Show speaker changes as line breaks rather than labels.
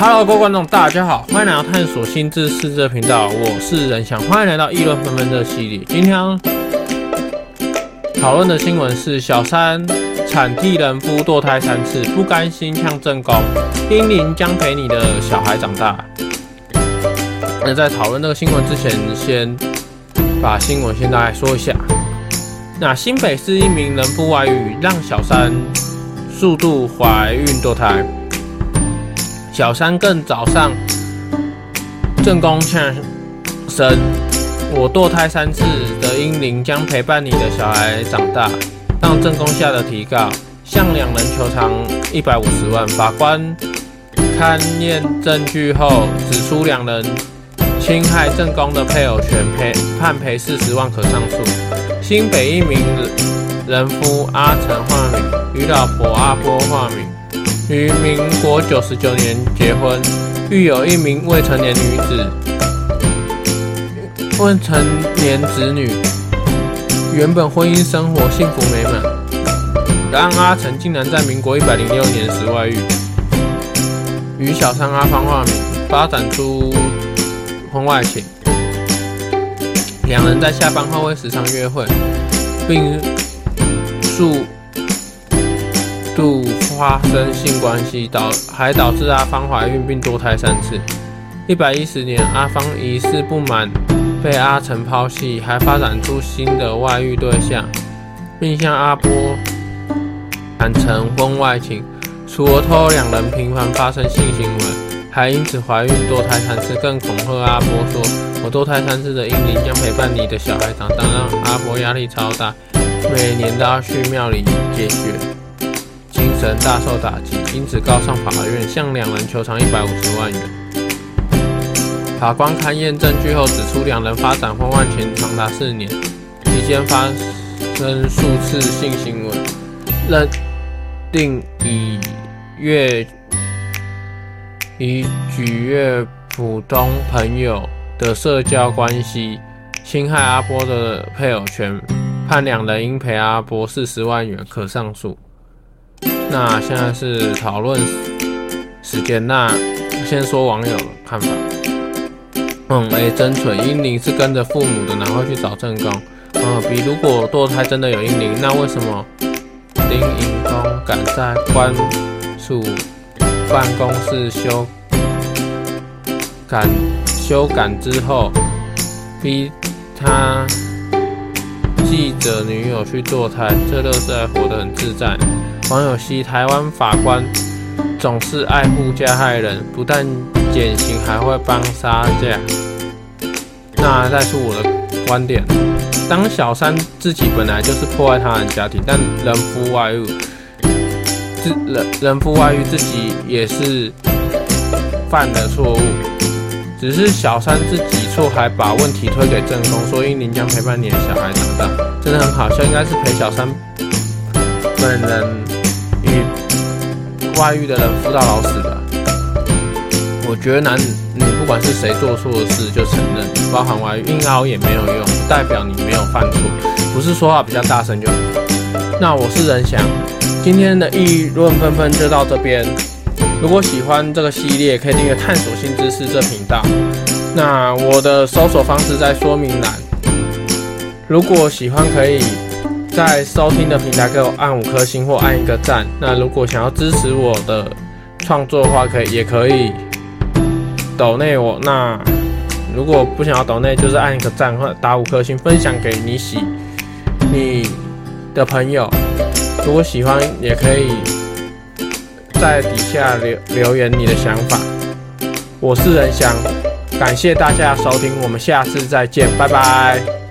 Hello，各位观众，大家好，欢迎来到探索新知识这频道，我是仁翔，欢迎来到议论纷纷这系列。今天讨论的新闻是小三产替人夫堕胎三次，不甘心呛正宫，英灵将陪你的小孩长大。那在讨论这个新闻之前，先把新闻先大概说一下。那新北市一名人夫外遇，让小三速度怀孕堕胎。小三更早上正宫呛声，我堕胎三次的英灵将陪伴你的小孩长大，让正宫下的提告，向两人求偿一百五十万。法官勘验证据后指出，两人侵害正宫的配偶权，赔判赔四十万，可上诉。新北一名人夫阿成化名与老婆阿波化名。于民国九十九年结婚，育有一名未成年女子、未成年子女。原本婚姻生活幸福美满，然而阿成竟然在民国一百零六年时外遇，与小三阿芳化名发展出婚外情。两人在下班后会时常约会，并数度发生性关系，导还导致阿芳怀孕并堕胎三次。一百一十年，阿芳疑似不满被阿成抛弃，还发展出新的外遇对象，并向阿波坦承婚外情。除了偷两人频繁发生性行为，还因此怀孕堕胎三次，更恐吓阿波说：“我堕胎三次的英灵将陪伴你的小孩长大。”让阿波压力超大，每年都要去庙里解决。神大受打击，因此告上法院，向两人求偿一百五十万元。法官勘验证据后指出，两人发展婚外情长达四年，期间发生数次性行为，认定以越以举越普通朋友的社交关系侵害阿波的配偶权，判两人应赔阿波四十万元，可上诉。那现在是讨论时间。那先说网友的看法。嗯，哎、真蠢，英灵是跟着父母的，哪会去找正宫？呃，比如果堕胎真的有英灵，那为什么林颖东敢在官署办公室修改修改之后，逼他记者女友去堕胎？这乐色还活得很自在。网友希：台湾法官总是爱护加害人，不但减刑，还会帮杀价。那再说我的观点：当小三自己本来就是破坏他人家庭，但人夫外遇，自人人夫外遇自己也是犯了错误，只是小三自己错，还把问题推给正宫，说英灵将陪伴你的小孩长大，真的很好笑。应该是陪小三本人。外遇的人负到老死的，我觉得男女不管是谁做错的事就承认，包含外遇，硬凹也没有用，代表你没有犯错，不是说话比较大声就好。那我是任翔，今天的议论纷纷就到这边。如果喜欢这个系列，可以订阅探索新知识这频道。那我的搜索方式在说明栏。如果喜欢可以。在收听的平台给我按五颗星或按一个赞。那如果想要支持我的创作的话，可以也可以抖内我。那如果不想要抖内，就是按一个赞或打五颗星，分享给你喜你的朋友。如果喜欢，也可以在底下留留言你的想法。我是仁翔，感谢大家收听，我们下次再见，拜拜。